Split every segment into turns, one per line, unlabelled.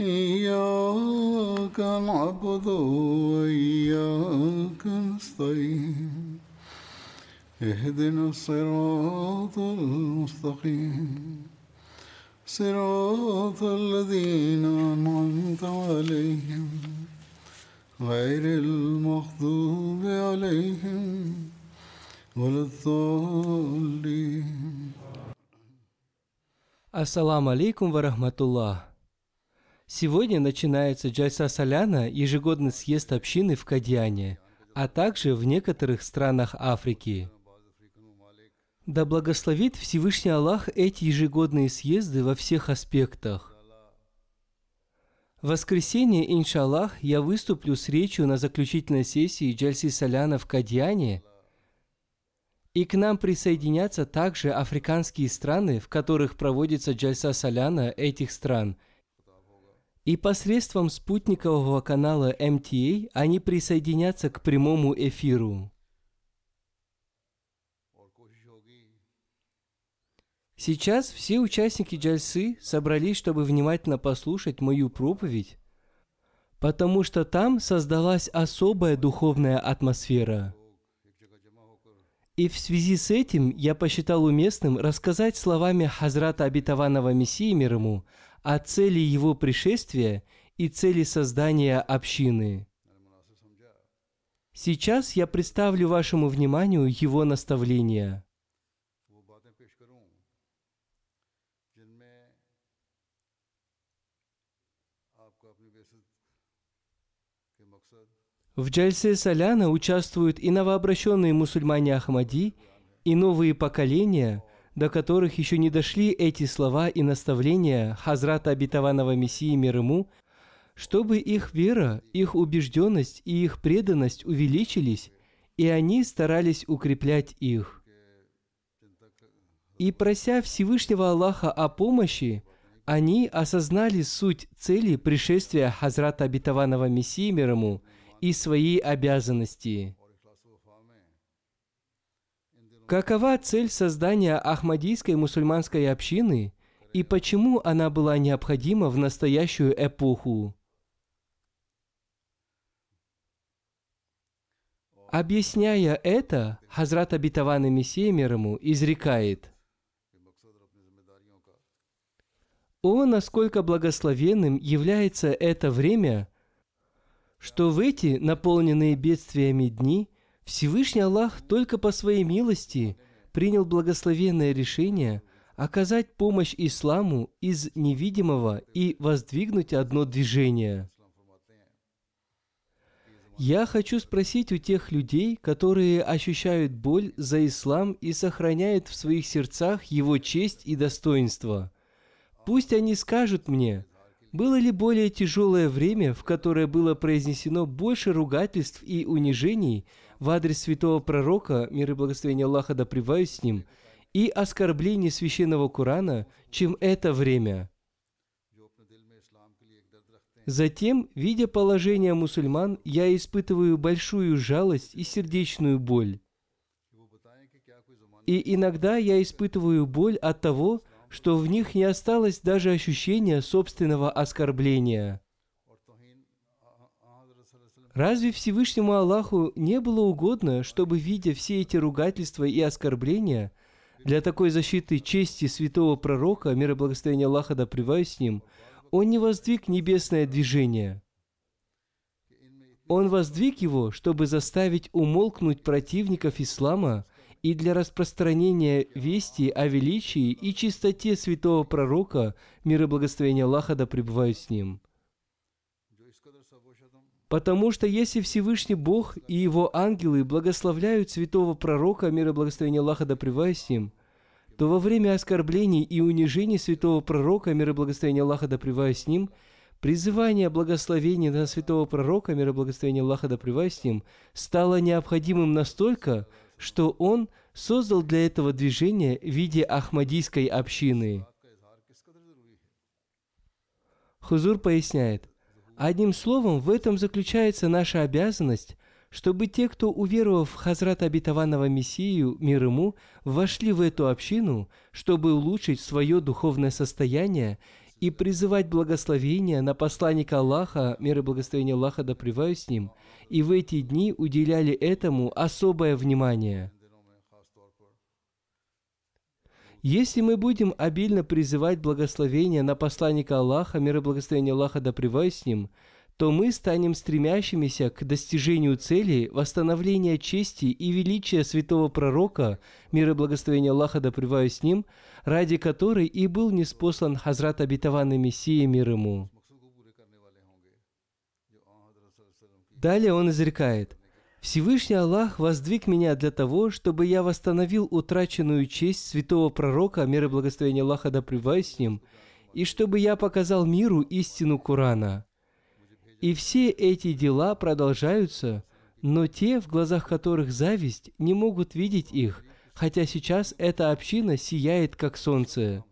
إياك نعبد وإياك نستعين. اهدنا الصراط المستقيم. صراط الذين أنعمت عليهم. غير المغضوب عليهم ولا الضالين.
السلام عليكم ورحمة الله. Сегодня начинается Джальса Соляна, ежегодный съезд общины в Кадьяне, а также в некоторых странах Африки. Да благословит Всевышний Аллах эти ежегодные съезды во всех аспектах. В воскресенье, иншаллах, я выступлю с речью на заключительной сессии Джальси Соляна в Кадьяне – и к нам присоединятся также африканские страны, в которых проводится джальса соляна этих стран. И посредством спутникового канала MTA они присоединятся к прямому эфиру. Сейчас все участники джальсы собрались, чтобы внимательно послушать мою проповедь, потому что там создалась особая духовная атмосфера – и в связи с этим я посчитал уместным рассказать словами Хазрата Обетованного Мессии мир ему о цели его пришествия и цели создания общины. Сейчас я представлю вашему вниманию его наставления. В Джальсе Саляна участвуют и новообращенные мусульмане Ахмади, и новые поколения, до которых еще не дошли эти слова и наставления Хазрата Обетованного Мессии мир ему, чтобы их вера, их убежденность и их преданность увеличились, и они старались укреплять их. И прося Всевышнего Аллаха о помощи, они осознали суть цели пришествия Хазрата Обетованного Мессии мир ему – и свои обязанности. Какова цель создания Ахмадийской мусульманской общины и почему она была необходима в настоящую эпоху? Объясняя это, Хазрат Абитаван Мессия мир ему изрекает – О, насколько благословенным является это время, что в эти наполненные бедствиями дни Всевышний Аллах только по своей милости принял благословенное решение оказать помощь исламу из невидимого и воздвигнуть одно движение. Я хочу спросить у тех людей, которые ощущают боль за ислам и сохраняют в своих сердцах его честь и достоинство. Пусть они скажут мне – было ли более тяжелое время, в которое было произнесено больше ругательств и унижений в адрес святого пророка, мир и благословение Аллаха да с ним, и оскорблений священного Корана, чем это время? Затем, видя положение мусульман, я испытываю большую жалость и сердечную боль. И иногда я испытываю боль от того, что в них не осталось даже ощущения собственного оскорбления. Разве Всевышнему Аллаху не было угодно, чтобы, видя все эти ругательства и оскорбления, для такой защиты чести святого пророка, мир и благословение Аллаха да с ним, он не воздвиг небесное движение? Он воздвиг его, чтобы заставить умолкнуть противников ислама и для распространения вести о величии и чистоте святого пророка, мир и благословение Аллаха да с ним. Потому что если Всевышний Бог и его ангелы благословляют святого пророка, мир и благословение Аллаха да с ним, то во время оскорблений и унижений святого пророка, мир и благословение Аллаха да с ним – Призывание благословения на святого пророка, мир и благословение Аллаха да с ним, стало необходимым настолько, что он создал для этого движения в виде Ахмадийской общины. Хузур поясняет, одним словом, в этом заключается наша обязанность, чтобы те, кто, уверовав в Хазрат обетованного Мессию, мир ему, вошли в эту общину, чтобы улучшить свое духовное состояние и призывать благословения на посланника Аллаха, мир и благословение Аллаха да с ним, и в эти дни уделяли этому особое внимание. Если мы будем обильно призывать благословения на посланника Аллаха, мир и благословение Аллаха да с ним, то мы станем стремящимися к достижению цели восстановления чести и величия святого пророка, мир и благословение Аллаха да с ним, ради которой и был неспослан Хазрат обетованный Мессия мир ему. Далее он изрекает, «Всевышний Аллах воздвиг меня для того, чтобы я восстановил утраченную честь святого пророка, мир и благословение Аллаха да с ним, и чтобы я показал миру истину Корана». И все эти дела продолжаются, но те, в глазах которых зависть, не могут видеть их, хотя сейчас эта община сияет, как солнце.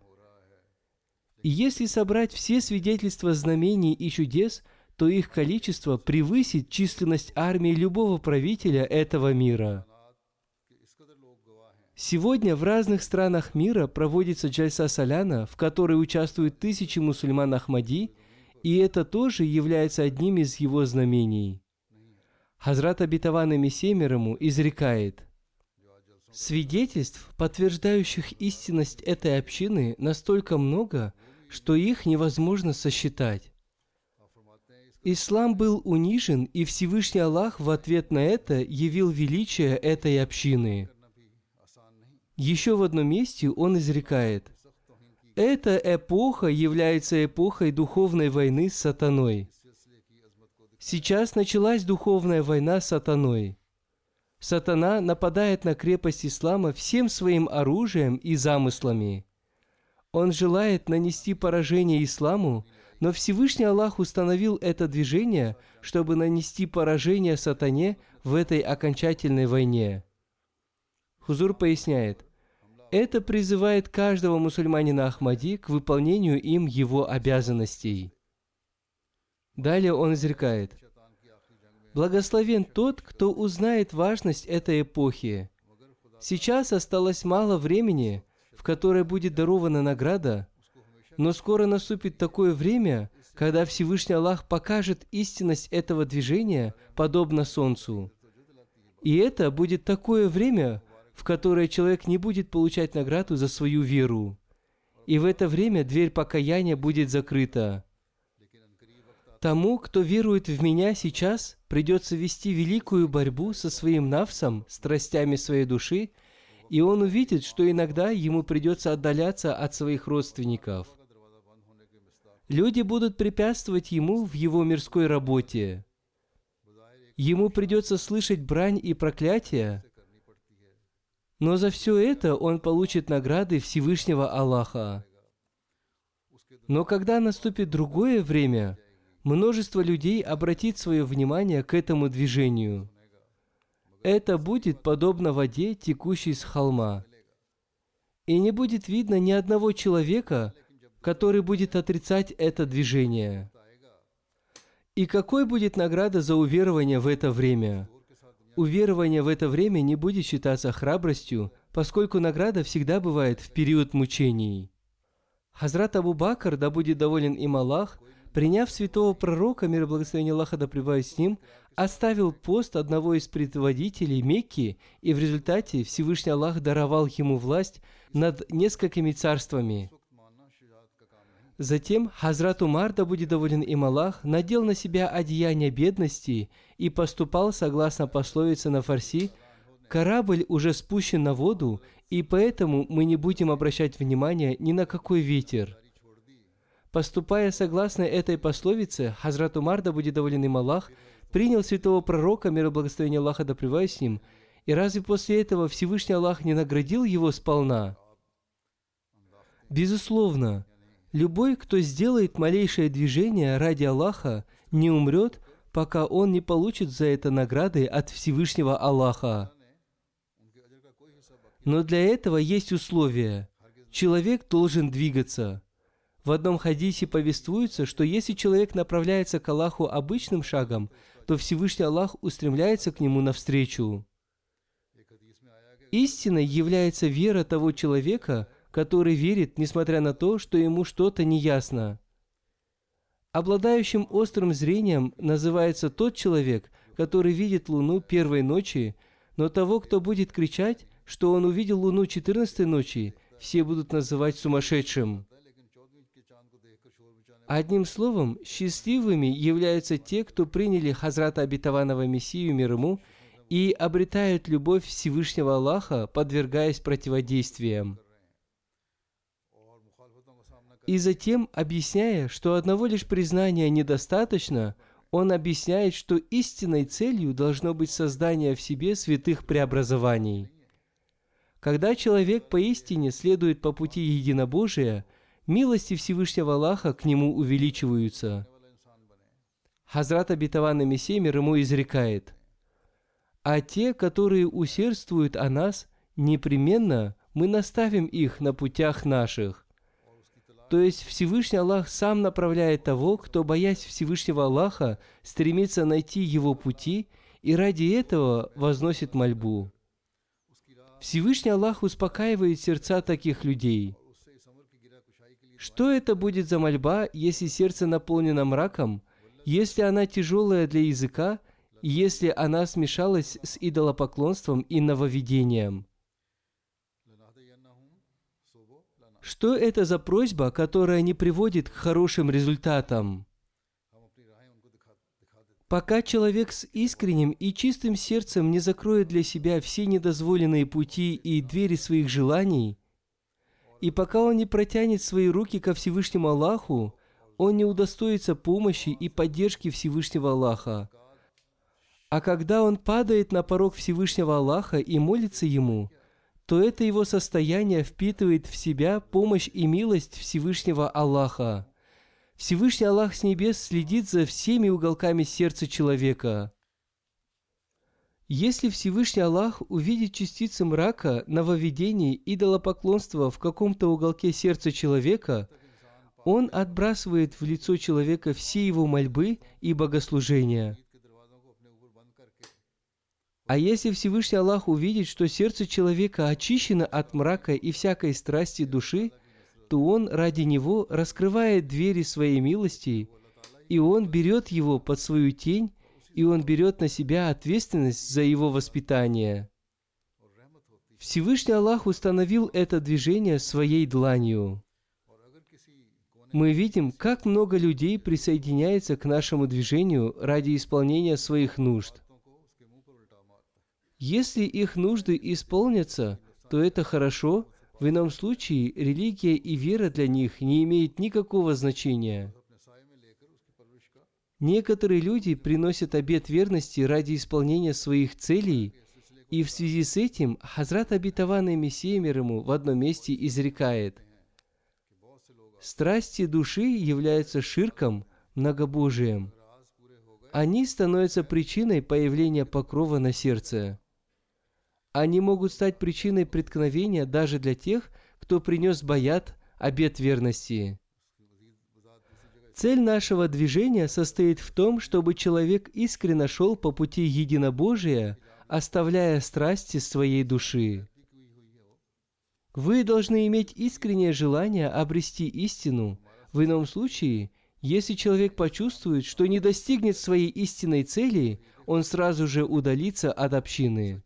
И если собрать все свидетельства знамений и чудес, то их количество превысит численность армии любого правителя этого мира. Сегодня в разных странах мира проводится Джальса Саляна, в которой участвуют тысячи мусульман Ахмади – и это тоже является одним из его знамений. Хазрат обетованный Мессемер ему изрекает, «Свидетельств, подтверждающих истинность этой общины, настолько много, что их невозможно сосчитать. Ислам был унижен, и Всевышний Аллах в ответ на это явил величие этой общины. Еще в одном месте он изрекает, эта эпоха является эпохой духовной войны с сатаной. Сейчас началась духовная война с сатаной. Сатана нападает на крепость ислама всем своим оружием и замыслами. Он желает нанести поражение исламу, но Всевышний Аллах установил это движение, чтобы нанести поражение сатане в этой окончательной войне. Хузур поясняет – это призывает каждого мусульманина Ахмади к выполнению им его обязанностей. Далее он изрекает, «Благословен тот, кто узнает важность этой эпохи. Сейчас осталось мало времени, в которое будет дарована награда, но скоро наступит такое время, когда Всевышний Аллах покажет истинность этого движения, подобно Солнцу. И это будет такое время, в которое человек не будет получать награду за свою веру. И в это время дверь покаяния будет закрыта. Тому, кто верует в меня сейчас, придется вести великую борьбу со своим навсом, страстями своей души, и он увидит, что иногда ему придется отдаляться от своих родственников. Люди будут препятствовать ему в его мирской работе. Ему придется слышать брань и проклятия, но за все это он получит награды Всевышнего Аллаха. Но когда наступит другое время, множество людей обратит свое внимание к этому движению. Это будет подобно воде, текущей с холма. И не будет видно ни одного человека, который будет отрицать это движение. И какой будет награда за уверование в это время? Уверование в это время не будет считаться храбростью, поскольку награда всегда бывает в период мучений. Хазрат Абу Бакр, да будет доволен им Аллах, приняв святого пророка, мир и благословение Аллаха да с ним, оставил пост одного из предводителей Мекки, и в результате Всевышний Аллах даровал ему власть над несколькими царствами. Затем Хазрат Умар, да будет доволен им Аллах, надел на себя одеяние бедности и поступал согласно пословице на фарси «Корабль уже спущен на воду, и поэтому мы не будем обращать внимания ни на какой ветер». Поступая согласно этой пословице, Хазрат Умар, да будет доволен им Аллах, принял святого пророка, мир и благословение Аллаха да с ним, и разве после этого Всевышний Аллах не наградил его сполна? Безусловно, любой, кто сделает малейшее движение ради Аллаха, не умрет, пока он не получит за это награды от Всевышнего Аллаха. Но для этого есть условия. Человек должен двигаться. В одном хадисе повествуется, что если человек направляется к Аллаху обычным шагом, то Всевышний Аллах устремляется к нему навстречу. Истиной является вера того человека, который верит, несмотря на то, что ему что-то неясно. Обладающим острым зрением называется тот человек, который видит Луну первой ночи, но того, кто будет кричать, что он увидел Луну четырнадцатой ночи, все будут называть сумасшедшим. Одним словом, счастливыми являются те, кто приняли Хазрата Обетованного Мессию мир ему и обретают любовь Всевышнего Аллаха, подвергаясь противодействиям. И затем, объясняя, что одного лишь признания недостаточно, он объясняет, что истинной целью должно быть создание в себе святых преобразований. Когда человек поистине следует по пути единобожия, милости Всевышнего Аллаха к нему увеличиваются. Хазрат обетованный Мессия мир ему изрекает, «А те, которые усердствуют о нас, непременно мы наставим их на путях наших». То есть Всевышний Аллах сам направляет того, кто, боясь Всевышнего Аллаха, стремится найти его пути и ради этого возносит мольбу. Всевышний Аллах успокаивает сердца таких людей. Что это будет за мольба, если сердце наполнено мраком, если она тяжелая для языка, если она смешалась с идолопоклонством и нововведением? Что это за просьба, которая не приводит к хорошим результатам? Пока человек с искренним и чистым сердцем не закроет для себя все недозволенные пути и двери своих желаний, и пока он не протянет свои руки ко Всевышнему Аллаху, он не удостоится помощи и поддержки Всевышнего Аллаха. А когда он падает на порог Всевышнего Аллаха и молится Ему – то это его состояние впитывает в себя помощь и милость Всевышнего Аллаха. Всевышний Аллах с небес следит за всеми уголками сердца человека. Если Всевышний Аллах увидит частицы мрака, нововведений, идолопоклонства в каком-то уголке сердца человека, Он отбрасывает в лицо человека все его мольбы и богослужения – а если Всевышний Аллах увидит, что сердце человека очищено от мрака и всякой страсти души, то Он ради него раскрывает двери своей милости, и Он берет его под свою тень, и Он берет на себя ответственность за его воспитание. Всевышний Аллах установил это движение своей дланью. Мы видим, как много людей присоединяется к нашему движению ради исполнения своих нужд. Если их нужды исполнятся, то это хорошо, в ином случае религия и вера для них не имеют никакого значения. Некоторые люди приносят обет верности ради исполнения своих целей, и в связи с этим Хазрат обетованный Мессия мир ему в одном месте изрекает «Страсти души являются ширком, многобожием. Они становятся причиной появления покрова на сердце». Они могут стать причиной преткновения даже для тех, кто принес баят, обет верности. Цель нашего движения состоит в том, чтобы человек искренне шел по пути единобожия, оставляя страсти своей души. Вы должны иметь искреннее желание обрести истину. В ином случае, если человек почувствует, что не достигнет своей истинной цели, он сразу же удалится от общины.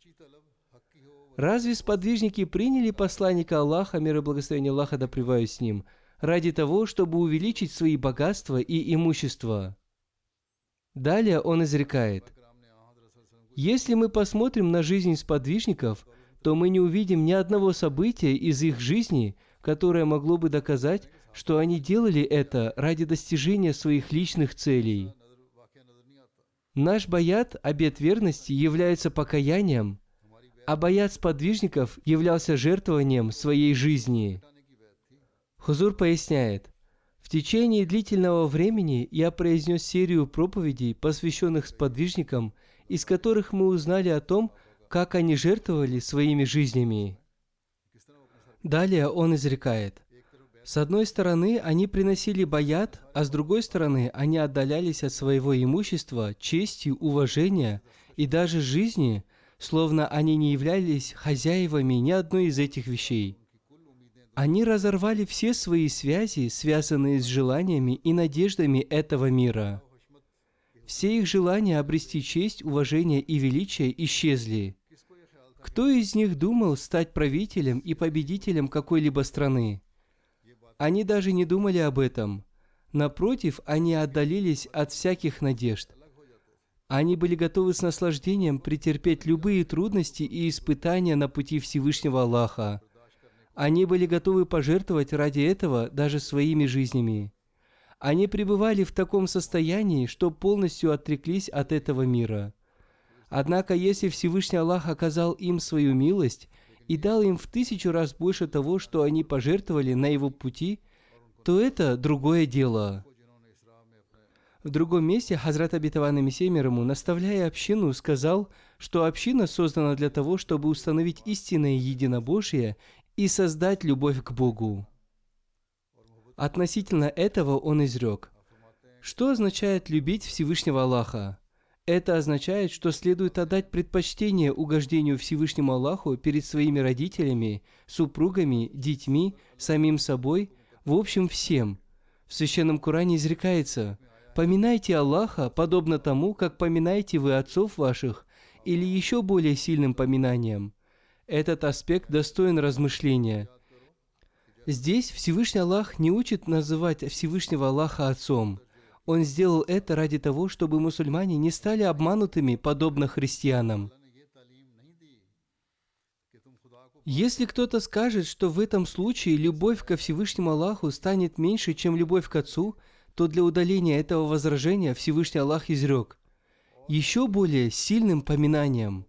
Разве сподвижники приняли посланника Аллаха, мир и благословение Аллаха да с ним? ради того, чтобы увеличить свои богатства и имущество. Далее он изрекает, «Если мы посмотрим на жизнь сподвижников, то мы не увидим ни одного события из их жизни, которое могло бы доказать, что они делали это ради достижения своих личных целей. Наш баят, обет верности, является покаянием, а баят сподвижников являлся жертвованием своей жизни. Хузур поясняет, в течение длительного времени я произнес серию проповедей, посвященных сподвижникам, из которых мы узнали о том, как они жертвовали своими жизнями. Далее он изрекает, с одной стороны, они приносили баят, а с другой стороны, они отдалялись от своего имущества, чести, уважения и даже жизни, словно они не являлись хозяевами ни одной из этих вещей. Они разорвали все свои связи, связанные с желаниями и надеждами этого мира. Все их желания обрести честь, уважение и величие исчезли. Кто из них думал стать правителем и победителем какой-либо страны? Они даже не думали об этом. Напротив, они отдалились от всяких надежд. Они были готовы с наслаждением претерпеть любые трудности и испытания на пути Всевышнего Аллаха. Они были готовы пожертвовать ради этого даже своими жизнями. Они пребывали в таком состоянии, что полностью отреклись от этого мира. Однако, если Всевышний Аллах оказал им свою милость и дал им в тысячу раз больше того, что они пожертвовали на его пути, то это другое дело. В другом месте Хазрат Абитаван Мессия ему, наставляя общину, сказал, что община создана для того, чтобы установить истинное единобожие и создать любовь к Богу. Относительно этого он изрек, что означает любить Всевышнего Аллаха? Это означает, что следует отдать предпочтение угождению Всевышнему Аллаху перед своими родителями, супругами, детьми, самим собой, в общем всем. В Священном Коране изрекается «Поминайте Аллаха, подобно тому, как поминаете вы отцов ваших, или еще более сильным поминанием». Этот аспект достоин размышления. Здесь Всевышний Аллах не учит называть Всевышнего Аллаха отцом – он сделал это ради того, чтобы мусульмане не стали обманутыми, подобно христианам. Если кто-то скажет, что в этом случае любовь ко Всевышнему Аллаху станет меньше, чем любовь к Отцу, то для удаления этого возражения Всевышний Аллах изрек еще более сильным поминанием.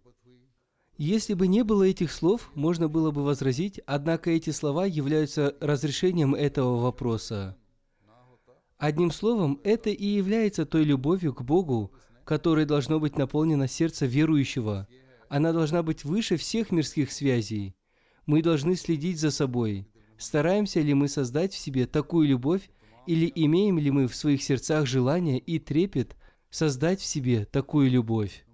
Если бы не было этих слов, можно было бы возразить, однако эти слова являются разрешением этого вопроса. Одним словом, это и является той любовью к Богу, которой должно быть наполнено сердце верующего. Она должна быть выше всех мирских связей. Мы должны следить за собой. Стараемся ли мы создать в себе такую любовь, или имеем ли мы в своих сердцах желание и трепет создать в себе такую любовь?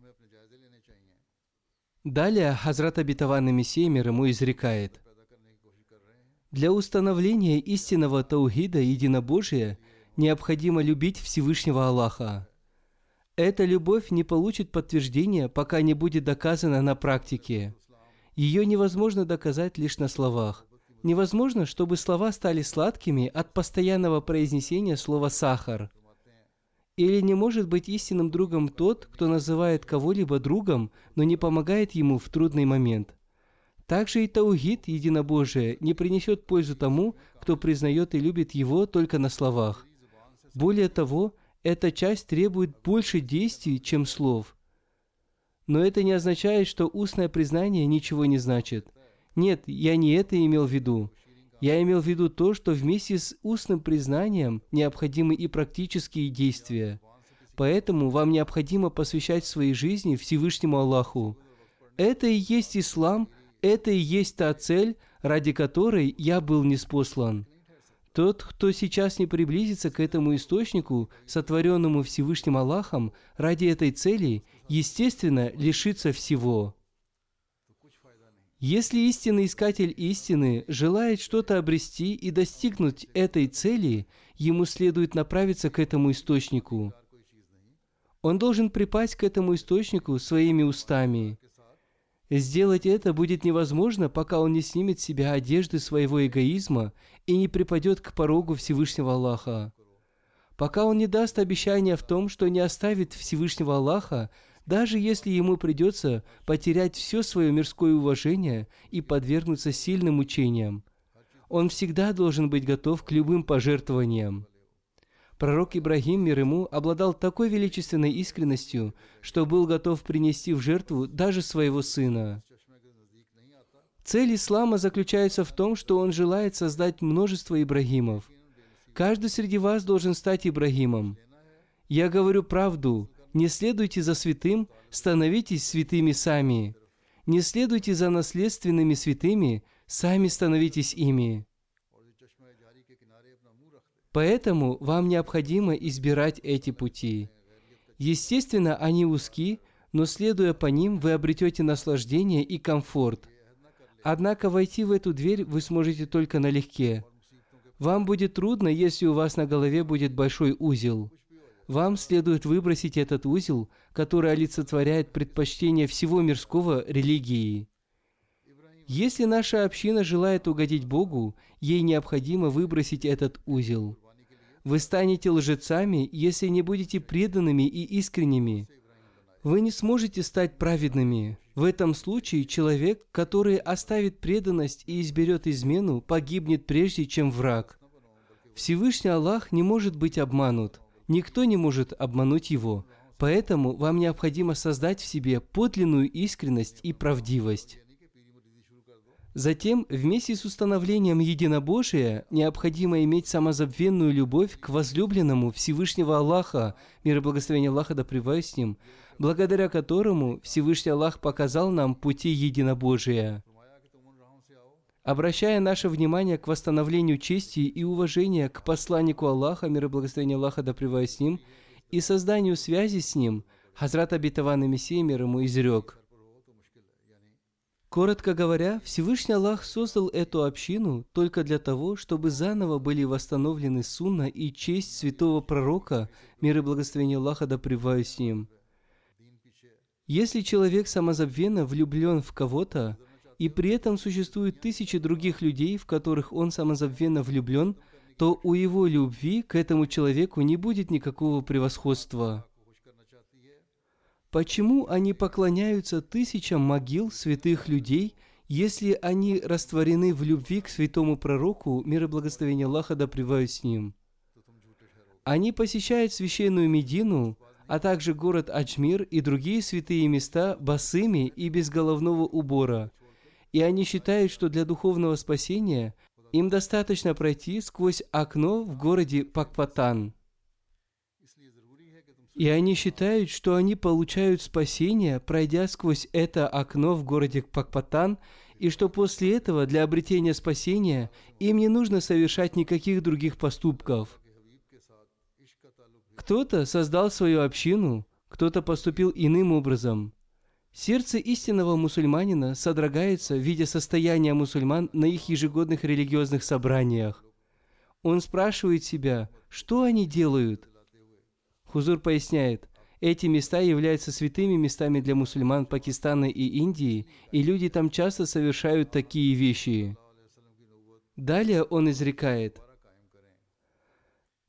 Далее Хазрат Абитаван Мессия ему изрекает. Для установления истинного таухида единобожия – необходимо любить Всевышнего Аллаха. Эта любовь не получит подтверждения, пока не будет доказана на практике. Ее невозможно доказать лишь на словах. Невозможно, чтобы слова стали сладкими от постоянного произнесения слова «сахар». Или не может быть истинным другом тот, кто называет кого-либо другом, но не помогает ему в трудный момент. Также и таугид, единобожие, не принесет пользу тому, кто признает и любит его только на словах. Более того, эта часть требует больше действий, чем слов. Но это не означает, что устное признание ничего не значит. Нет, я не это имел в виду. Я имел в виду то, что вместе с устным признанием необходимы и практические действия. Поэтому вам необходимо посвящать своей жизни Всевышнему Аллаху. Это и есть ислам, это и есть та цель, ради которой я был неспослан. Тот, кто сейчас не приблизится к этому источнику, сотворенному Всевышним Аллахом, ради этой цели, естественно, лишится всего. Если истинный искатель истины желает что-то обрести и достигнуть этой цели, ему следует направиться к этому источнику. Он должен припасть к этому источнику своими устами. Сделать это будет невозможно, пока он не снимет с себя одежды своего эгоизма и не припадет к порогу Всевышнего Аллаха. Пока он не даст обещания в том, что не оставит Всевышнего Аллаха, даже если ему придется потерять все свое мирское уважение и подвергнуться сильным мучениям. Он всегда должен быть готов к любым пожертвованиям. Пророк Ибрагим, мир ему, обладал такой величественной искренностью, что был готов принести в жертву даже своего сына. Цель ислама заключается в том, что он желает создать множество Ибрагимов. Каждый среди вас должен стать Ибрагимом. Я говорю правду. Не следуйте за святым, становитесь святыми сами. Не следуйте за наследственными святыми, сами становитесь ими. Поэтому вам необходимо избирать эти пути. Естественно, они узки, но следуя по ним, вы обретете наслаждение и комфорт. Однако войти в эту дверь вы сможете только налегке. Вам будет трудно, если у вас на голове будет большой узел. Вам следует выбросить этот узел, который олицетворяет предпочтение всего мирского религии. Если наша община желает угодить Богу, ей необходимо выбросить этот узел. Вы станете лжецами, если не будете преданными и искренними. Вы не сможете стать праведными. В этом случае человек, который оставит преданность и изберет измену, погибнет прежде, чем враг. Всевышний Аллах не может быть обманут. Никто не может обмануть его. Поэтому вам необходимо создать в себе подлинную искренность и правдивость. Затем, вместе с установлением единобожия, необходимо иметь самозабвенную любовь к возлюбленному Всевышнего Аллаха, мир и благословение Аллаха да с ним, благодаря которому Всевышний Аллах показал нам пути единобожия. Обращая наше внимание к восстановлению чести и уважения к посланнику Аллаха, мир и благословение Аллаха да с ним, и созданию связи с ним, Хазрат Абитаван Мессия мир ему изрек – Коротко говоря, Всевышний Аллах создал эту общину только для того, чтобы заново были восстановлены сунна и честь святого пророка, мир и благословение Аллаха да с ним. Если человек самозабвенно влюблен в кого-то, и при этом существует тысячи других людей, в которых он самозабвенно влюблен, то у его любви к этому человеку не будет никакого превосходства. Почему они поклоняются тысячам могил святых людей, если они растворены в любви к святому пророку, мир и благословение Аллаха да с ним? Они посещают священную Медину, а также город Аджмир и другие святые места босыми и без головного убора. И они считают, что для духовного спасения им достаточно пройти сквозь окно в городе Пакпатан – и они считают, что они получают спасение, пройдя сквозь это окно в городе Пакпатан, и что после этого для обретения спасения им не нужно совершать никаких других поступков. Кто-то создал свою общину, кто-то поступил иным образом. Сердце истинного мусульманина содрогается, видя состояние мусульман на их ежегодных религиозных собраниях. Он спрашивает себя, что они делают – Хузур поясняет, эти места являются святыми местами для мусульман Пакистана и Индии, и люди там часто совершают такие вещи. Далее он изрекает,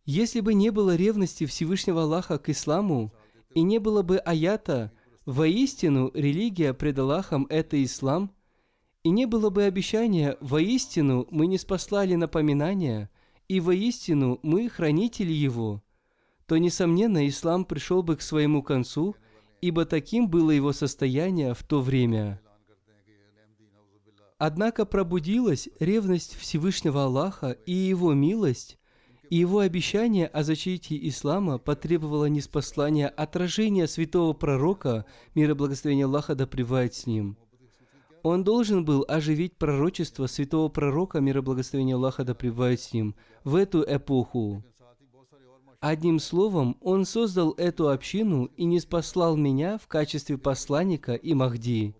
если бы не было ревности Всевышнего Аллаха к исламу, и не было бы аята «Воистину религия пред Аллахом – это ислам», и не было бы обещания «Воистину мы не спаслали напоминания», и «Воистину мы хранители его», то, несомненно, ислам пришел бы к своему концу, ибо таким было его состояние в то время. Однако пробудилась ревность Всевышнего Аллаха и Его милость, и Его обещание о защите ислама потребовало неспослания отражения святого пророка, мир и благословение Аллаха да с ним. Он должен был оживить пророчество святого пророка, мир и благословение Аллаха да с ним, в эту эпоху. Одним словом, Он создал эту общину и не спаслал меня в качестве посланника и Махди.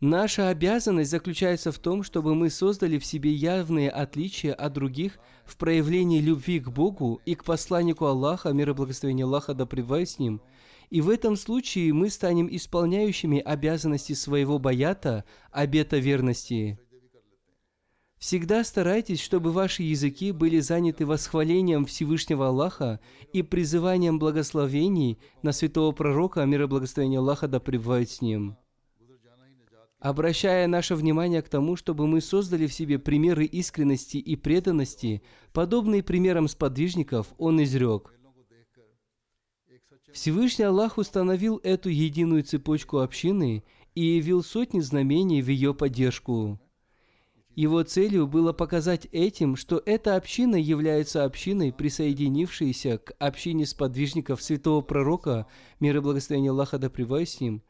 Наша обязанность заключается в том, чтобы мы создали в себе явные отличия от других в проявлении любви к Богу и к посланнику Аллаха, мир и благословение Аллаха да с ним, И в этом случае мы станем исполняющими обязанности своего баята, обета верности. Всегда старайтесь, чтобы ваши языки были заняты восхвалением Всевышнего Аллаха и призыванием благословений на святого пророка, мир и благословение Аллаха да пребывает с ним. Обращая наше внимание к тому, чтобы мы создали в себе примеры искренности и преданности, подобные примерам сподвижников, он изрек. Всевышний Аллах установил эту единую цепочку общины и явил сотни знамений в ее поддержку. Его целью было показать этим, что эта община является общиной, присоединившейся к общине сподвижников святого пророка, мир и благословение Аллаха да с ним.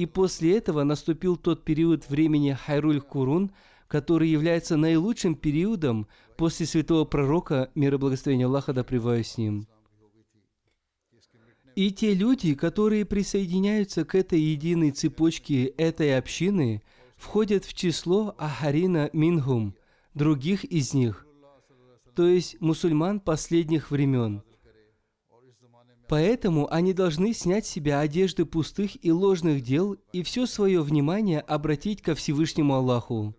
И после этого наступил тот период времени Хайруль Курун, который является наилучшим периодом после святого пророка, мир и благословение Аллаха да с ним. И те люди, которые присоединяются к этой единой цепочке этой общины – входят в число Ахарина Мингум, других из них, то есть мусульман последних времен. Поэтому они должны снять с себя одежды пустых и ложных дел и все свое внимание обратить ко Всевышнему Аллаху.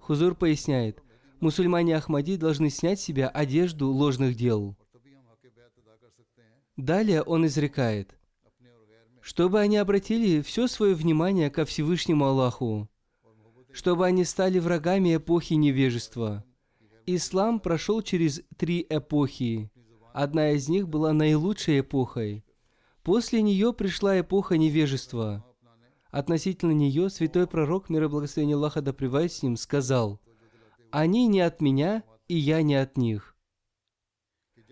Хузур поясняет, мусульмане Ахмади должны снять с себя одежду ложных дел. Далее он изрекает, чтобы они обратили все свое внимание ко Всевышнему Аллаху, чтобы они стали врагами эпохи невежества. Ислам прошел через три эпохи. Одна из них была наилучшей эпохой. После нее пришла эпоха невежества. Относительно нее святой пророк, мир и благословение Аллаха да с ним, сказал, «Они не от меня, и я не от них».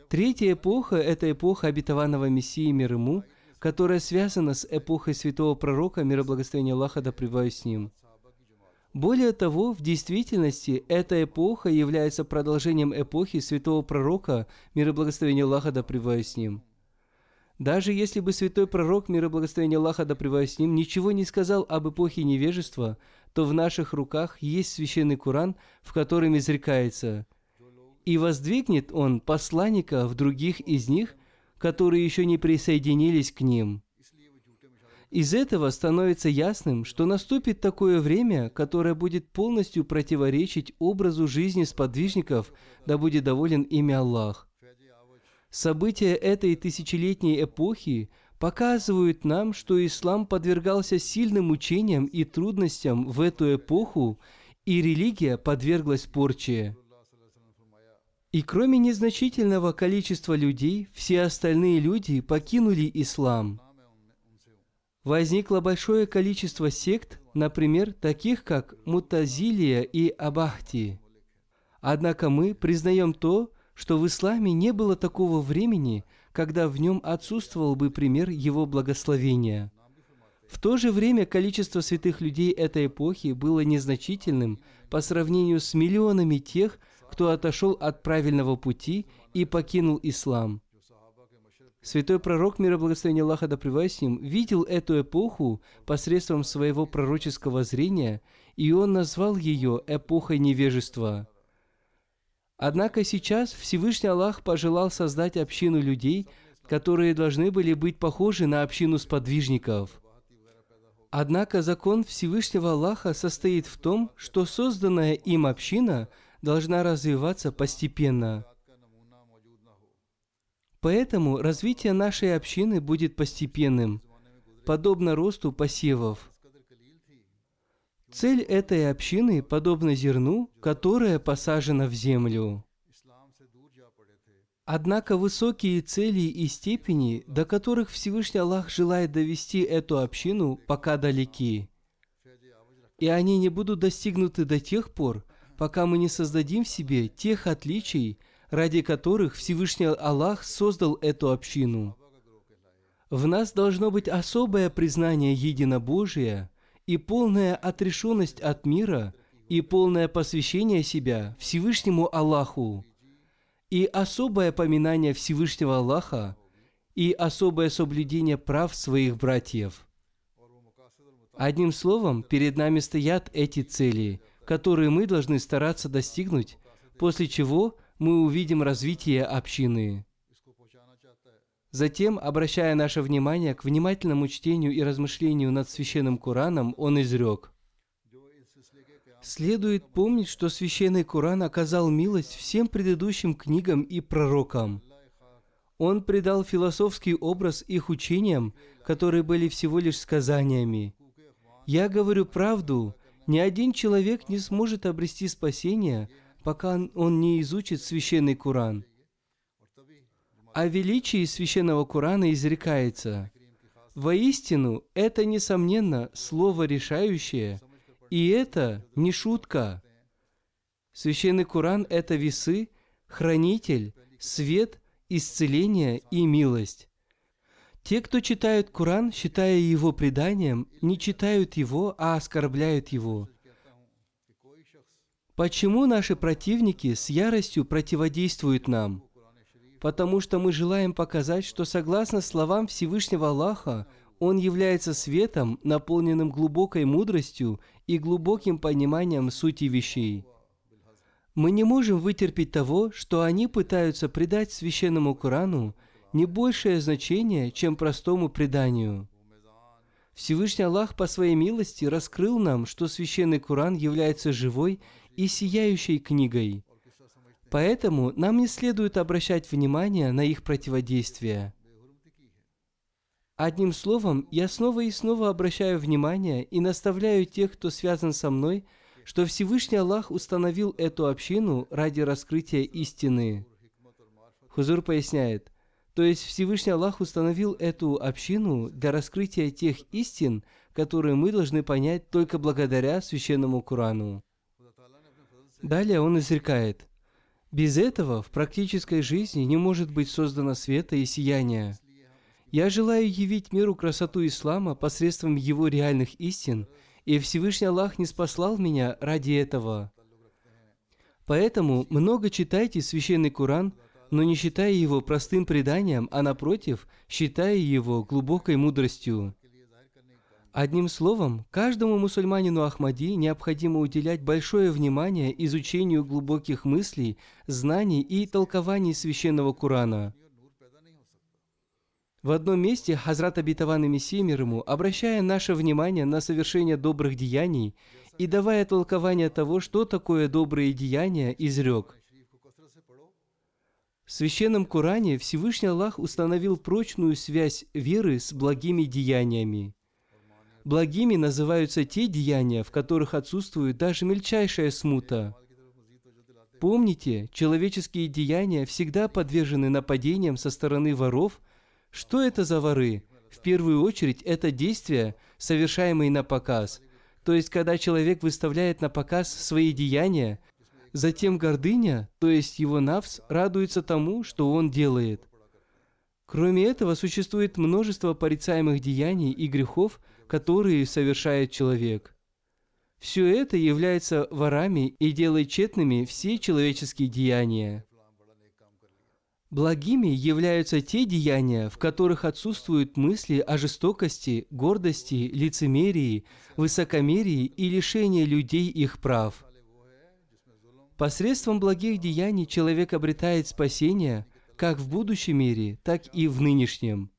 Третья эпоха – это эпоха обетованного Мессии мир ему – которая связана с эпохой святого пророка, мир и благословение Аллаха да с ним. Более того, в действительности эта эпоха является продолжением эпохи святого пророка, мир и благословение Аллаха да с ним. Даже если бы святой пророк, мир и благословение Аллаха да с ним, ничего не сказал об эпохе невежества, то в наших руках есть священный Куран, в котором изрекается «И воздвигнет он посланника в других из них, которые еще не присоединились к ним. Из этого становится ясным, что наступит такое время, которое будет полностью противоречить образу жизни сподвижников, да будет доволен ими Аллах. События этой тысячелетней эпохи показывают нам, что ислам подвергался сильным мучениям и трудностям в эту эпоху, и религия подверглась порче. И кроме незначительного количества людей, все остальные люди покинули ислам. Возникло большое количество сект, например, таких как Мутазилия и Абахти. Однако мы признаем то, что в исламе не было такого времени, когда в нем отсутствовал бы пример его благословения. В то же время количество святых людей этой эпохи было незначительным по сравнению с миллионами тех, кто отошел от правильного пути и покинул ислам. Святой пророк, мир и благословение Аллаха да с ним, видел эту эпоху посредством своего пророческого зрения, и он назвал ее эпохой невежества. Однако сейчас Всевышний Аллах пожелал создать общину людей, которые должны были быть похожи на общину сподвижников. Однако закон Всевышнего Аллаха состоит в том, что созданная им община – должна развиваться постепенно. Поэтому развитие нашей общины будет постепенным, подобно росту посевов. Цель этой общины подобна зерну, которое посажено в землю. Однако высокие цели и степени, до которых Всевышний Аллах желает довести эту общину, пока далеки. И они не будут достигнуты до тех пор, пока мы не создадим в себе тех отличий, ради которых Всевышний Аллах создал эту общину. В нас должно быть особое признание единобожия и полная отрешенность от мира и полное посвящение себя Всевышнему Аллаху, и особое поминание Всевышнего Аллаха, и особое соблюдение прав своих братьев. Одним словом, перед нами стоят эти цели – которые мы должны стараться достигнуть, после чего мы увидим развитие общины. Затем, обращая наше внимание к внимательному чтению и размышлению над священным Кораном, он изрек. Следует помнить, что священный Коран оказал милость всем предыдущим книгам и пророкам. Он придал философский образ их учениям, которые были всего лишь сказаниями. Я говорю правду, ни один человек не сможет обрести спасение, пока он не изучит священный Куран. О величии священного Курана изрекается. Воистину, это, несомненно, слово решающее, и это не шутка. Священный Куран – это весы, хранитель, свет, исцеление и милость. Те, кто читают Куран, считая его преданием, не читают его, а оскорбляют его. Почему наши противники с яростью противодействуют нам? Потому что мы желаем показать, что согласно словам Всевышнего Аллаха, Он является светом, наполненным глубокой мудростью и глубоким пониманием сути вещей. Мы не можем вытерпеть того, что они пытаются придать священному Корану – не большее значение, чем простому преданию. Всевышний Аллах по своей милости раскрыл нам, что священный Коран является живой и сияющей книгой. Поэтому нам не следует обращать внимание на их противодействие. Одним словом, я снова и снова обращаю внимание и наставляю тех, кто связан со мной, что Всевышний Аллах установил эту общину ради раскрытия истины. Хузур поясняет, то есть Всевышний Аллах установил эту общину для раскрытия тех истин, которые мы должны понять только благодаря священному Курану. Далее он изрекает, «Без этого в практической жизни не может быть создано света и сияния. Я желаю явить миру красоту ислама посредством его реальных истин, и Всевышний Аллах не спаслал меня ради этого. Поэтому много читайте священный Куран – но не считая его простым преданием, а напротив, считая его глубокой мудростью. Одним словом, каждому мусульманину Ахмади необходимо уделять большое внимание изучению глубоких мыслей, знаний и толкований священного Курана. В одном месте Хазрат Абитаван и Мессия мир ему, обращая наше внимание на совершение добрых деяний и давая толкование того, что такое добрые деяния, изрек – в священном Коране Всевышний Аллах установил прочную связь веры с благими деяниями. Благими называются те деяния, в которых отсутствует даже мельчайшая смута. Помните, человеческие деяния всегда подвержены нападениям со стороны воров. Что это за воры? В первую очередь, это действия, совершаемые на показ. То есть, когда человек выставляет на показ свои деяния, Затем гордыня, то есть его навс, радуется тому, что он делает. Кроме этого, существует множество порицаемых деяний и грехов, которые совершает человек. Все это является ворами и делает тщетными все человеческие деяния. Благими являются те деяния, в которых отсутствуют мысли о жестокости, гордости, лицемерии, высокомерии и лишении людей их прав – Посредством благих деяний человек обретает спасение как в будущем мире, так и в нынешнем.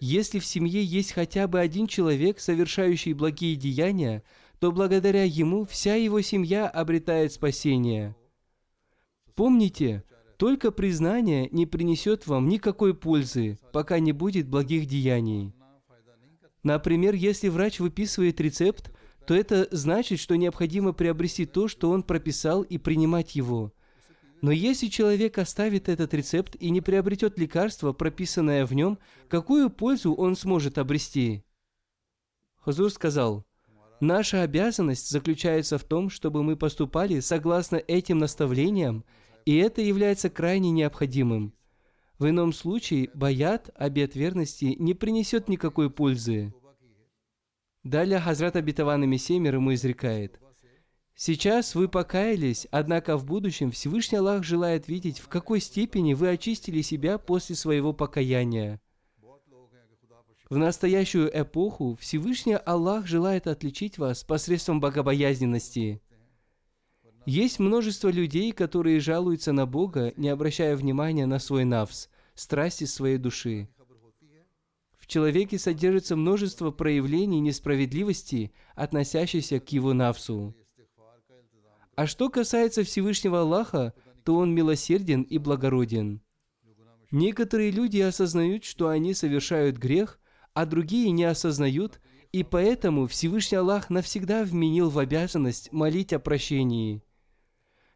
Если в семье есть хотя бы один человек, совершающий благие деяния, то благодаря ему вся его семья обретает спасение. Помните, только признание не принесет вам никакой пользы, пока не будет благих деяний. Например, если врач выписывает рецепт, то это значит, что необходимо приобрести то, что он прописал, и принимать его. Но если человек оставит этот рецепт и не приобретет лекарство, прописанное в нем, какую пользу он сможет обрести? Хазур сказал, «Наша обязанность заключается в том, чтобы мы поступали согласно этим наставлениям, и это является крайне необходимым. В ином случае баят, обет верности, не принесет никакой пользы. Далее Хазрат Абитаван Мессия ему изрекает. Сейчас вы покаялись, однако в будущем Всевышний Аллах желает видеть, в какой степени вы очистили себя после своего покаяния. В настоящую эпоху Всевышний Аллах желает отличить вас посредством богобоязненности. Есть множество людей, которые жалуются на Бога, не обращая внимания на свой навс, страсти своей души – в человеке содержится множество проявлений несправедливости, относящихся к его навсу. А что касается Всевышнего Аллаха, то Он милосерден и благороден. Некоторые люди осознают, что они совершают грех, а другие не осознают, и поэтому Всевышний Аллах навсегда вменил в обязанность молить о прощении.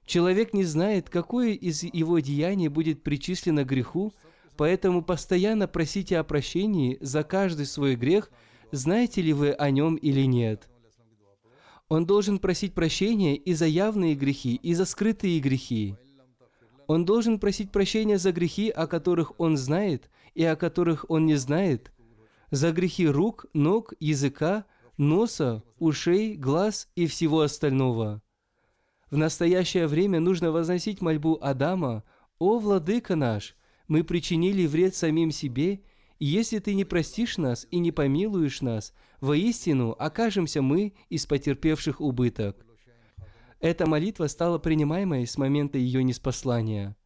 Человек не знает, какое из его деяний будет причислено греху, поэтому постоянно просите о прощении за каждый свой грех, знаете ли вы о нем или нет. Он должен просить прощения и за явные грехи, и за скрытые грехи. Он должен просить прощения за грехи, о которых он знает и о которых он не знает, за грехи рук, ног, языка, носа, ушей, глаз и всего остального. В настоящее время нужно возносить мольбу Адама «О, Владыка наш, мы причинили вред самим себе, и если ты не простишь нас и не помилуешь нас, воистину окажемся мы из потерпевших убыток». Эта молитва стала принимаемой с момента ее неспослания.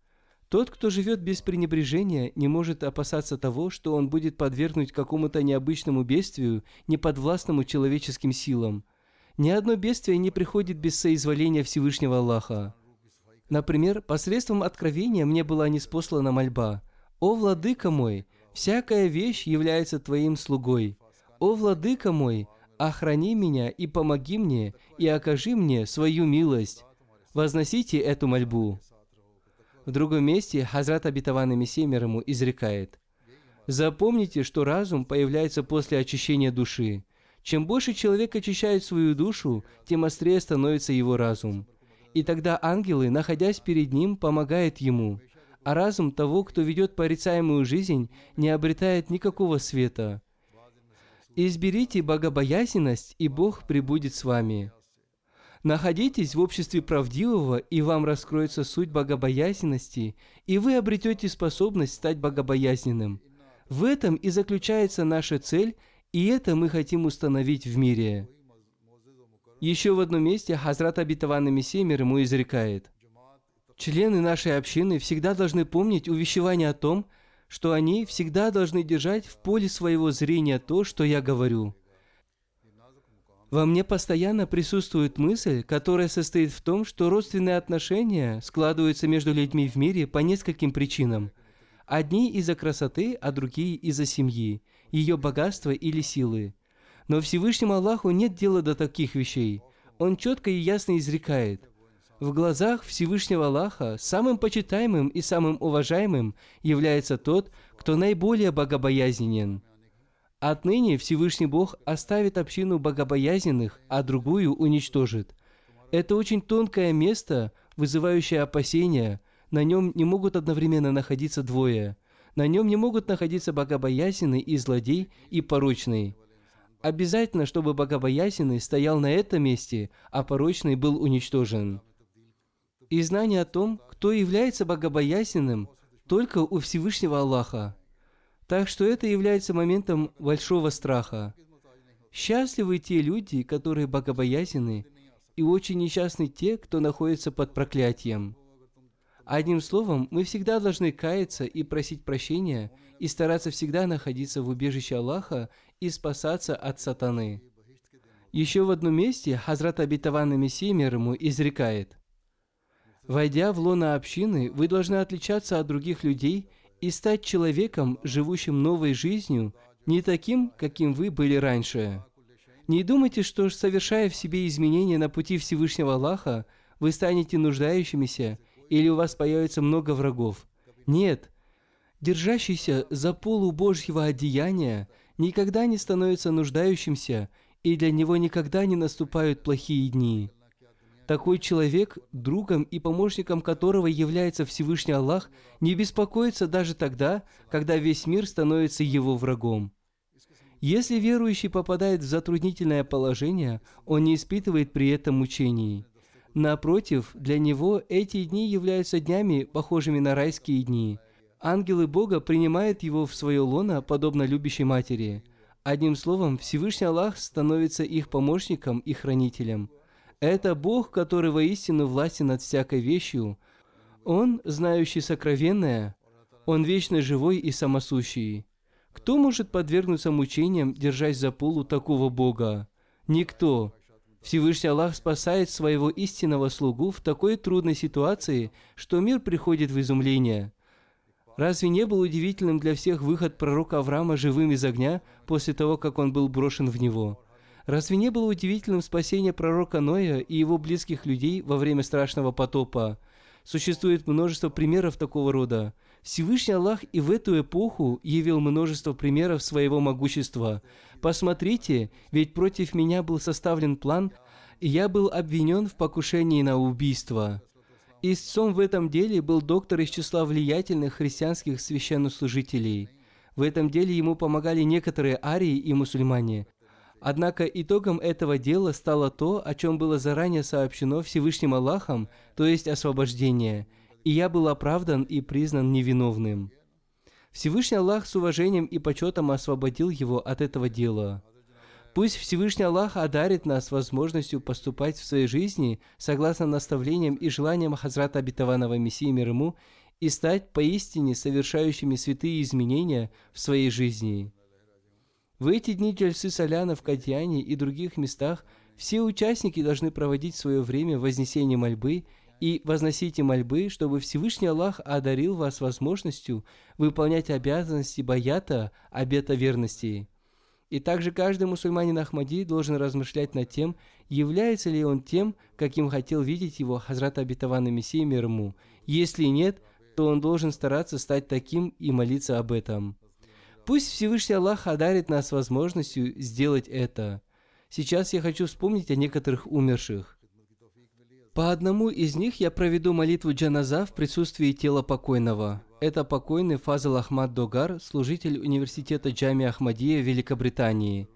Тот, кто живет без пренебрежения, не может опасаться того, что он будет подвергнуть какому-то необычному бедствию, неподвластному человеческим силам. Ни одно бедствие не приходит без соизволения Всевышнего Аллаха. Например, посредством откровения мне была неспослана мольба. «О, владыка мой, всякая вещь является твоим слугой. О, владыка мой, охрани меня и помоги мне, и окажи мне свою милость». Возносите эту мольбу. В другом месте Хазрат Абитаван Мессия ему изрекает. Запомните, что разум появляется после очищения души. Чем больше человек очищает свою душу, тем острее становится его разум. И тогда ангелы, находясь перед ним, помогают ему. А разум того, кто ведет порицаемую жизнь, не обретает никакого света. Изберите богобоязненность, и Бог прибудет с вами. Находитесь в обществе правдивого, и вам раскроется суть богобоязненности, и вы обретете способность стать богобоязненным. В этом и заключается наша цель, и это мы хотим установить в мире. Еще в одном месте Хазрат Абитаван Мессия мир ему изрекает. Члены нашей общины всегда должны помнить увещевание о том, что они всегда должны держать в поле своего зрения то, что я говорю – во мне постоянно присутствует мысль, которая состоит в том, что родственные отношения складываются между людьми в мире по нескольким причинам. Одни из-за красоты, а другие из-за семьи, ее богатства или силы. Но Всевышнему Аллаху нет дела до таких вещей. Он четко и ясно изрекает. В глазах Всевышнего Аллаха самым почитаемым и самым уважаемым является тот, кто наиболее богобоязненен – Отныне Всевышний Бог оставит общину богобоязненных, а другую уничтожит. Это очень тонкое место, вызывающее опасения. На нем не могут одновременно находиться двое. На нем не могут находиться богобоязненный и злодей, и порочный. Обязательно, чтобы богобоязненный стоял на этом месте, а порочный был уничтожен. И знание о том, кто является богобоязненным, только у Всевышнего Аллаха – так что это является моментом большого страха. Счастливы те люди, которые богобоязнены, и очень несчастны те, кто находится под проклятием. Одним словом, мы всегда должны каяться и просить прощения, и стараться всегда находиться в убежище Аллаха и спасаться от сатаны. Еще в одном месте Хазрат Абитаван Мессия мир ему изрекает, «Войдя в лоно общины, вы должны отличаться от других людей – и стать человеком, живущим новой жизнью, не таким, каким вы были раньше. Не думайте, что, совершая в себе изменения на пути Всевышнего Аллаха, вы станете нуждающимися или у вас появится много врагов. Нет. Держащийся за полу Божьего одеяния никогда не становится нуждающимся, и для него никогда не наступают плохие дни. Такой человек, другом и помощником которого является Всевышний Аллах, не беспокоится даже тогда, когда весь мир становится его врагом. Если верующий попадает в затруднительное положение, он не испытывает при этом мучений. Напротив, для него эти дни являются днями, похожими на райские дни. Ангелы Бога принимают его в свое лоно, подобно любящей матери. Одним словом, Всевышний Аллах становится их помощником и хранителем – это Бог, который воистину властен над всякой вещью. Он, знающий сокровенное, Он вечно живой и самосущий. Кто может подвергнуться мучениям, держась за полу такого Бога? Никто. Всевышний Аллах спасает своего истинного слугу в такой трудной ситуации, что мир приходит в изумление. Разве не был удивительным для всех выход пророка Авраама живым из огня после того, как он был брошен в него? Разве не было удивительным спасение пророка Ноя и его близких людей во время страшного потопа? Существует множество примеров такого рода. Всевышний Аллах и в эту эпоху явил множество примеров своего могущества. Посмотрите, ведь против меня был составлен план, и я был обвинен в покушении на убийство. Истцом в этом деле был доктор из числа влиятельных христианских священнослужителей. В этом деле ему помогали некоторые арии и мусульмане. Однако итогом этого дела стало то, о чем было заранее сообщено Всевышним Аллахом, то есть освобождение, и я был оправдан и признан невиновным. Всевышний Аллах с уважением и почетом освободил его от этого дела. Пусть Всевышний Аллах одарит нас возможностью поступать в своей жизни согласно наставлениям и желаниям Хазрата Обетованного Мессии мир ему и стать поистине совершающими святые изменения в своей жизни. В эти дни Джальсы Соляна в Кадьяне и других местах все участники должны проводить свое время в вознесении мольбы и возносите мольбы, чтобы Всевышний Аллах одарил вас возможностью выполнять обязанности баята, обета верности. И также каждый мусульманин Ахмади должен размышлять над тем, является ли он тем, каким хотел видеть его Хазрат Обетованный Мессия мир ему. Если нет, то он должен стараться стать таким и молиться об этом. Пусть Всевышний Аллах одарит нас возможностью сделать это. Сейчас я хочу вспомнить о некоторых умерших. По одному из них я проведу молитву джаназа в присутствии тела покойного. Это покойный Фазал Ахмад Догар, служитель университета Джами Ахмадия Великобритании.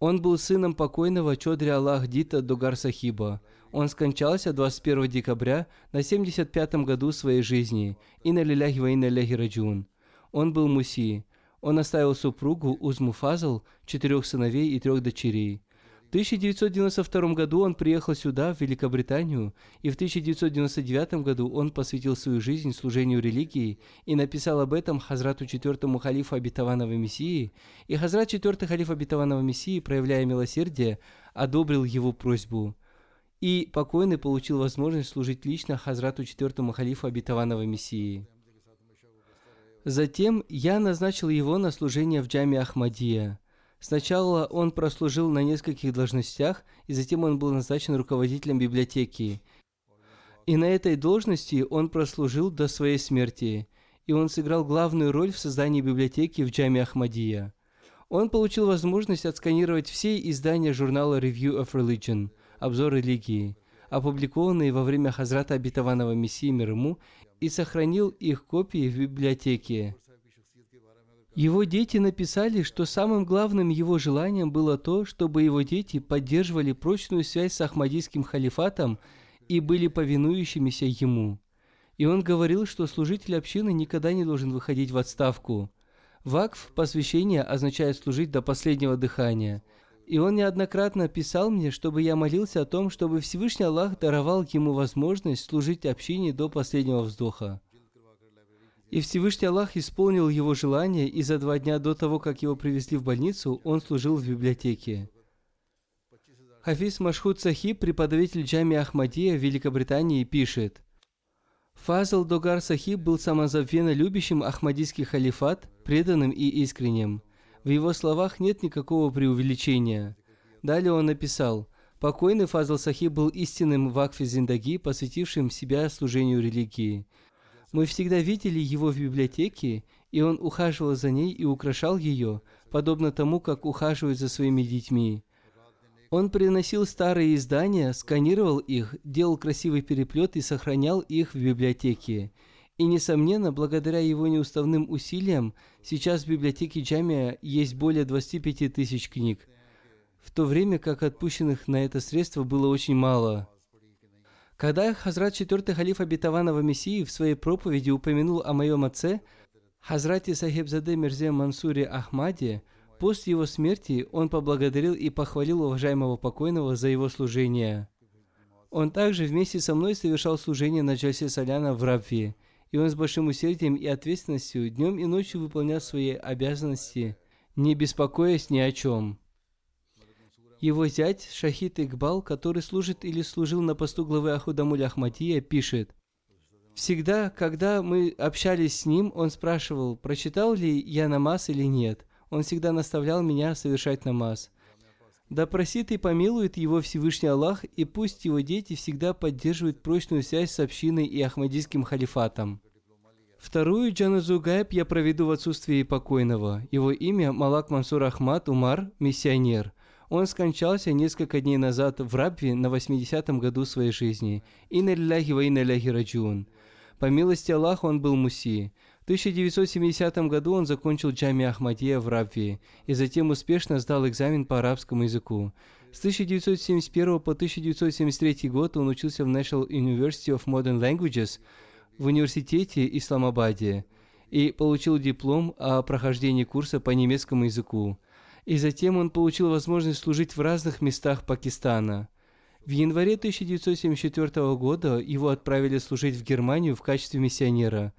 Он был сыном покойного Чодри Аллах Дита Догар Сахиба. Он скончался 21 декабря на 75-м году своей жизни. Инна лиляхи ва инна раджун. Он был муси. Он оставил супругу Узму Фазл, четырех сыновей и трех дочерей. В 1992 году он приехал сюда, в Великобританию, и в 1999 году он посвятил свою жизнь служению религии и написал об этом Хазрату четвертому халифу обетованного Мессии, и Хазрат четвертый халиф обетованного Мессии, проявляя милосердие, одобрил его просьбу. И покойный получил возможность служить лично Хазрату четвертому халифу обетованного Мессии. Затем я назначил его на служение в джаме Ахмадия. Сначала он прослужил на нескольких должностях, и затем он был назначен руководителем библиотеки. И на этой должности он прослужил до своей смерти, и он сыграл главную роль в создании библиотеки в джаме Ахмадия. Он получил возможность отсканировать все издания журнала Review of Religion, обзор религии, опубликованные во время Хазрата Обетованного Мессии мир ему и сохранил их копии в библиотеке. Его дети написали, что самым главным его желанием было то, чтобы его дети поддерживали прочную связь с Ахмадийским халифатом и были повинующимися ему. И он говорил, что служитель общины никогда не должен выходить в отставку. Вакф, посвящение, означает служить до последнего дыхания – и он неоднократно писал мне, чтобы я молился о том, чтобы Всевышний Аллах даровал ему возможность служить общине до последнего вздоха. И Всевышний Аллах исполнил его желание, и за два дня до того, как его привезли в больницу, он служил в библиотеке. Хафиз Машхуд Сахиб, преподаватель Джами Ахмадия в Великобритании, пишет, Фазл Догар Сахиб был самозабвенно любящим Ахмадийский халифат, преданным и искренним – в его словах нет никакого преувеличения. Далее он написал, «Покойный Фазл Сахиб был истинным вакфе Зиндаги, посвятившим себя служению религии. Мы всегда видели его в библиотеке, и он ухаживал за ней и украшал ее, подобно тому, как ухаживают за своими детьми. Он приносил старые издания, сканировал их, делал красивый переплет и сохранял их в библиотеке. И, несомненно, благодаря его неуставным усилиям, сейчас в библиотеке Джамия есть более 25 тысяч книг, в то время как отпущенных на это средство было очень мало. Когда Хазрат четвертый халиф обетованного Мессии в своей проповеди упомянул о моем отце, Хазрате Сахибзаде Мирзе Мансуре Ахмаде, после его смерти он поблагодарил и похвалил уважаемого покойного за его служение. Он также вместе со мной совершал служение на Джасе Соляна в Рабве – и он с большим усердием и ответственностью днем и ночью выполнял свои обязанности, не беспокоясь ни о чем. Его зять Шахид Игбал, который служит или служил на посту главы Ахудамуль Ахмадия, пишет, Всегда, когда мы общались с ним, он спрашивал, прочитал ли я намаз или нет. Он всегда наставлял меня совершать намаз. Да просит и помилует его Всевышний Аллах, и пусть его дети всегда поддерживают прочную связь с общиной и Ахмадийским халифатом. Вторую джаназу гайб я проведу в отсутствии покойного. Его имя Малак Мансур Ахмад Умар, миссионер. Он скончался несколько дней назад в Рабве на 80-м году своей жизни. Инна лилляхи ва инна. По милости Аллаха он был муси. В 1970 году он закончил джами Ахмадия в Рабве и затем успешно сдал экзамен по арабскому языку. С 1971 по 1973 год он учился в National University of Modern Languages в университете Исламабаде и получил диплом о прохождении курса по немецкому языку. И затем он получил возможность служить в разных местах Пакистана. В январе 1974 года его отправили служить в Германию в качестве миссионера.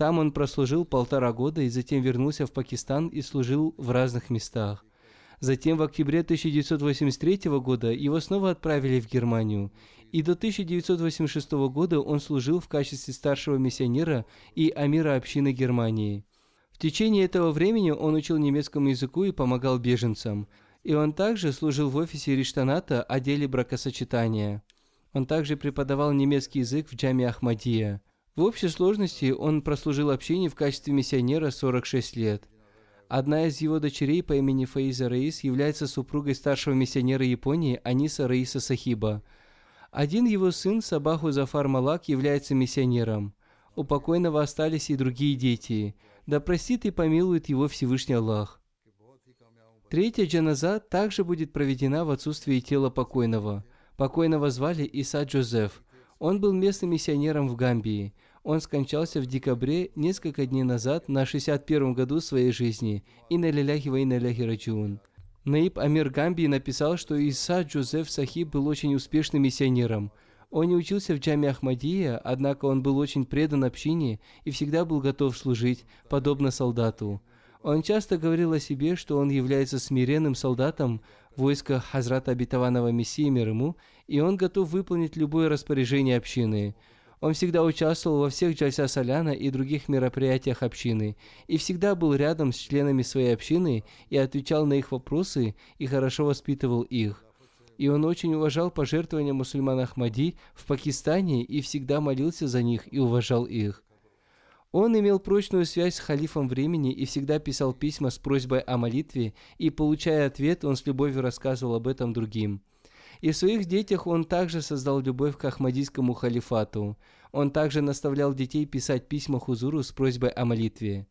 Там он прослужил полтора года и затем вернулся в Пакистан и служил в разных местах. Затем в октябре 1983 года его снова отправили в Германию, и до 1986 года он служил в качестве старшего миссионера и амира общины Германии. В течение этого времени он учил немецкому языку и помогал беженцам – и он также служил в офисе Риштаната отделе бракосочетания. Он также преподавал немецкий язык в Джаме Ахмадия. В общей сложности он прослужил общине в качестве миссионера 46 лет. Одна из его дочерей по имени Фаиза Раис является супругой старшего миссионера Японии Аниса Раиса Сахиба. Один его сын Сабаху Зафар Малак является миссионером. У покойного остались и другие дети. Да простит и помилует его Всевышний Аллах. Третья джаназа также будет проведена в отсутствии тела покойного. Покойного звали Иса Джозеф. Он был местным миссионером в Гамбии. Он скончался в декабре несколько дней назад на 61 году своей жизни. Инна лиляхи ва инна ляхи раджун. Наиб Амир Гамбии написал, что Иса Джозеф Сахиб был очень успешным миссионером. Он не учился в джаме Ахмадия, однако он был очень предан общине и всегда был готов служить, подобно солдату. Он часто говорил о себе, что он является смиренным солдатом войска Хазрата Обетованного Мессии мир ему, и он готов выполнить любое распоряжение общины. Он всегда участвовал во всех Джальса Саляна и других мероприятиях общины, и всегда был рядом с членами своей общины и отвечал на их вопросы и хорошо воспитывал их. И он очень уважал пожертвования мусульман Ахмади в Пакистане и всегда молился за них и уважал их. Он имел прочную связь с халифом времени и всегда писал письма с просьбой о молитве, и, получая ответ, он с любовью рассказывал об этом другим. И в своих детях он также создал любовь к Ахмадийскому халифату. Он также наставлял детей писать письма Хузуру с просьбой о молитве.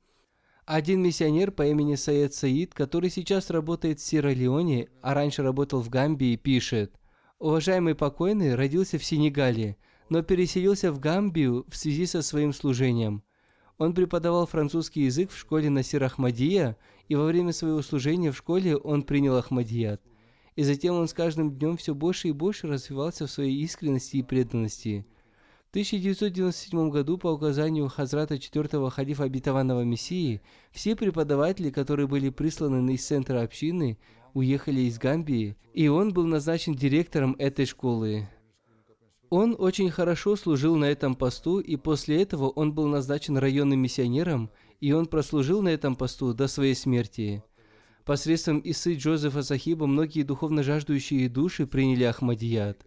Один миссионер по имени Саид Саид, который сейчас работает в Сьерра-Леоне, а раньше работал в Гамбии, пишет «Уважаемый покойный родился в Сенегале, но переселился в Гамбию в связи со своим служением – он преподавал французский язык в школе Насир Ахмадия, и во время своего служения в школе он принял Ахмадият. И затем он с каждым днем все больше и больше развивался в своей искренности и преданности. В 1997 году по указанию Хазрата IV халифа обетованного Мессии все преподаватели, которые были присланы из центра общины, уехали из Гамбии, и он был назначен директором этой школы. Он очень хорошо служил на этом посту, и после этого он был назначен районным миссионером, и он прослужил на этом посту до своей смерти. Посредством Исы Джозефа Сахиба многие духовно жаждущие души приняли Ахмадият.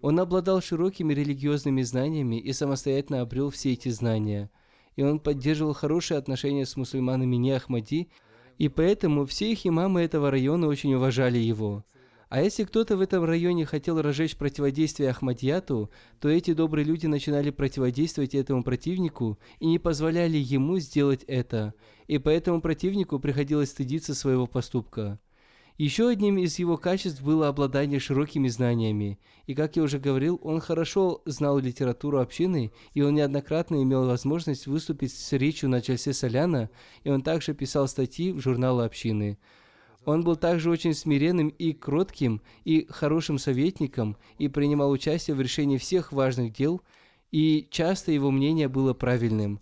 Он обладал широкими религиозными знаниями и самостоятельно обрел все эти знания. И он поддерживал хорошие отношения с мусульманами не Ахмади, и поэтому все их имамы этого района очень уважали его. А если кто-то в этом районе хотел разжечь противодействие Ахмадьяту, то эти добрые люди начинали противодействовать этому противнику и не позволяли ему сделать это. И поэтому противнику приходилось стыдиться своего поступка. Еще одним из его качеств было обладание широкими знаниями. И, как я уже говорил, он хорошо знал литературу общины, и он неоднократно имел возможность выступить с речью на Чальсе Соляна, и он также писал статьи в журналы общины. Он был также очень смиренным и кротким, и хорошим советником, и принимал участие в решении всех важных дел, и часто его мнение было правильным.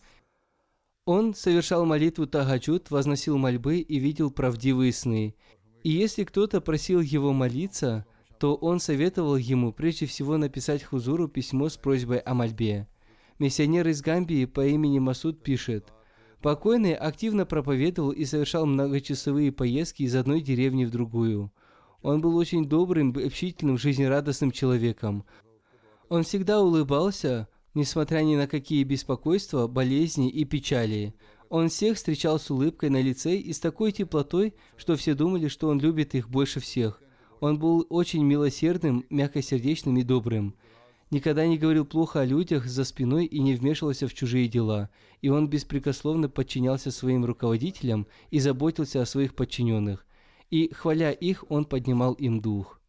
Он совершал молитву Тагаджуд, возносил мольбы и видел правдивые сны. И если кто-то просил его молиться, то он советовал ему прежде всего написать Хузуру письмо с просьбой о мольбе. Миссионер из Гамбии по имени Масуд пишет, «Покойный активно проповедовал и совершал многочасовые поездки из одной деревни в другую. Он был очень добрым, общительным, жизнерадостным человеком. Он всегда улыбался, несмотря ни на какие беспокойства, болезни и печали. Он всех встречал с улыбкой на лице и с такой теплотой, что все думали, что он любит их больше всех. Он был очень милосердным, мягкосердечным и добрым. Никогда не говорил плохо о людях за спиной и не вмешивался в чужие дела. И он беспрекословно подчинялся своим руководителям и заботился о своих подчиненных и, хваля их, он поднимал им дух.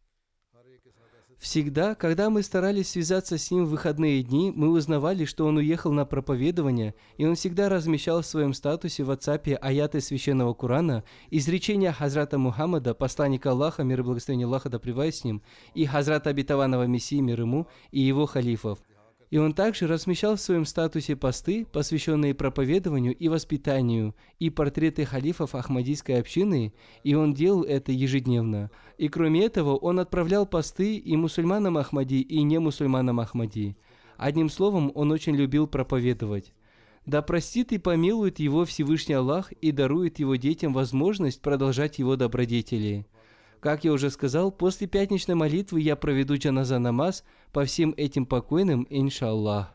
Всегда, когда мы старались связаться с ним в выходные дни, мы узнавали, что он уехал на проповедование, и он всегда размещал в своем статусе в WhatsApp аяты Священного Корана, изречения Хазрата Мухаммада, посланника Аллаха, мир и благословение Аллаха да с ним, и Хазрата Обетованного Мессии, мир ему, и его халифов – и он также размещал в своем статусе посты, посвященные проповедованию и воспитанию, и портреты халифов Ахмадийской общины, и он делал это ежедневно. И кроме этого, он отправлял посты и мусульманам Ахмади, и не мусульманам Ахмади. Одним словом, он очень любил проповедовать. Да простит и помилует его Всевышний Аллах и дарует его детям возможность продолжать его добродетели. Как я уже сказал, после пятничной молитвы я проведу джаназа намаз по всем этим покойным, иншаллах.